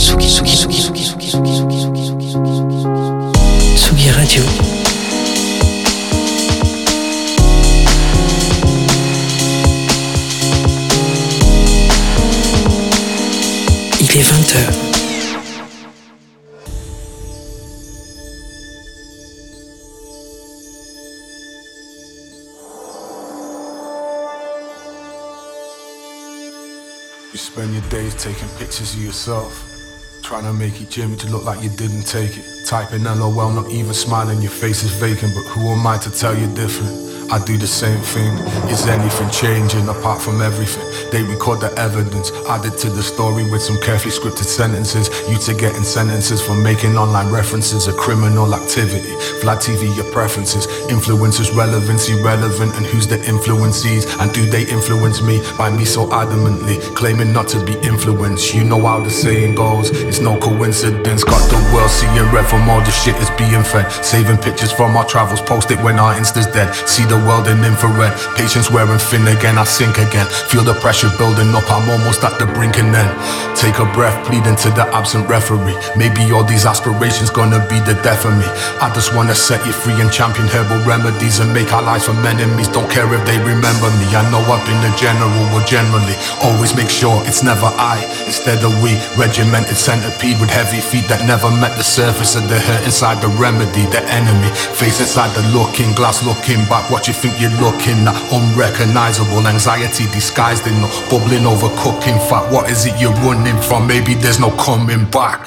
Tsugi, Tsugi, Tsugi, Tsugi, Tsugi, Tsugi, Tsugi, Tsugi, Tsugi, Tsugi Radio. Il est 20h. You spend your days taking pictures of yourself. Trying to make each to look like you didn't take it. Typing LOL, not even smiling, your face is vacant. But who am I to tell you different? I do the same thing. Is anything changing apart from everything? They record the evidence, added to the story with some carefully scripted sentences. You to getting sentences for making online references, a criminal activity. Vlad TV, your preferences, influencers, relevancy, relevant, and who's the influencees? And do they influence me by me so adamantly claiming not to be influenced? You know how the saying goes, it's no coincidence. Got the world seeing red from all the shit is being fed. Saving pictures from our travels, post it when our insta's dead. See the world in infrared. Patience wearing thin again, I sink again. Feel the pressure building up, I'm almost at the brink and then take a breath, pleading to the absent referee. Maybe all these aspirations gonna be the death of me. I just wanna set you free and champion herbal remedies and make our lives from enemies. Don't care if they remember me. I know I've been a general, but generally always make sure it's never I instead of we. Regimented centipede with heavy feet that never met the surface of the hurt inside the remedy, the enemy. Face inside the looking glass, looking back. What you think you're looking at? Unrecognizable anxiety disguised in no bubbling over cooking fat. What is it you're running from? Maybe there's no coming back.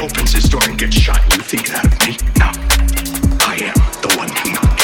Opens his door and gets shot. You think that of me? No. I am the one who knocks.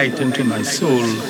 Light into my soul.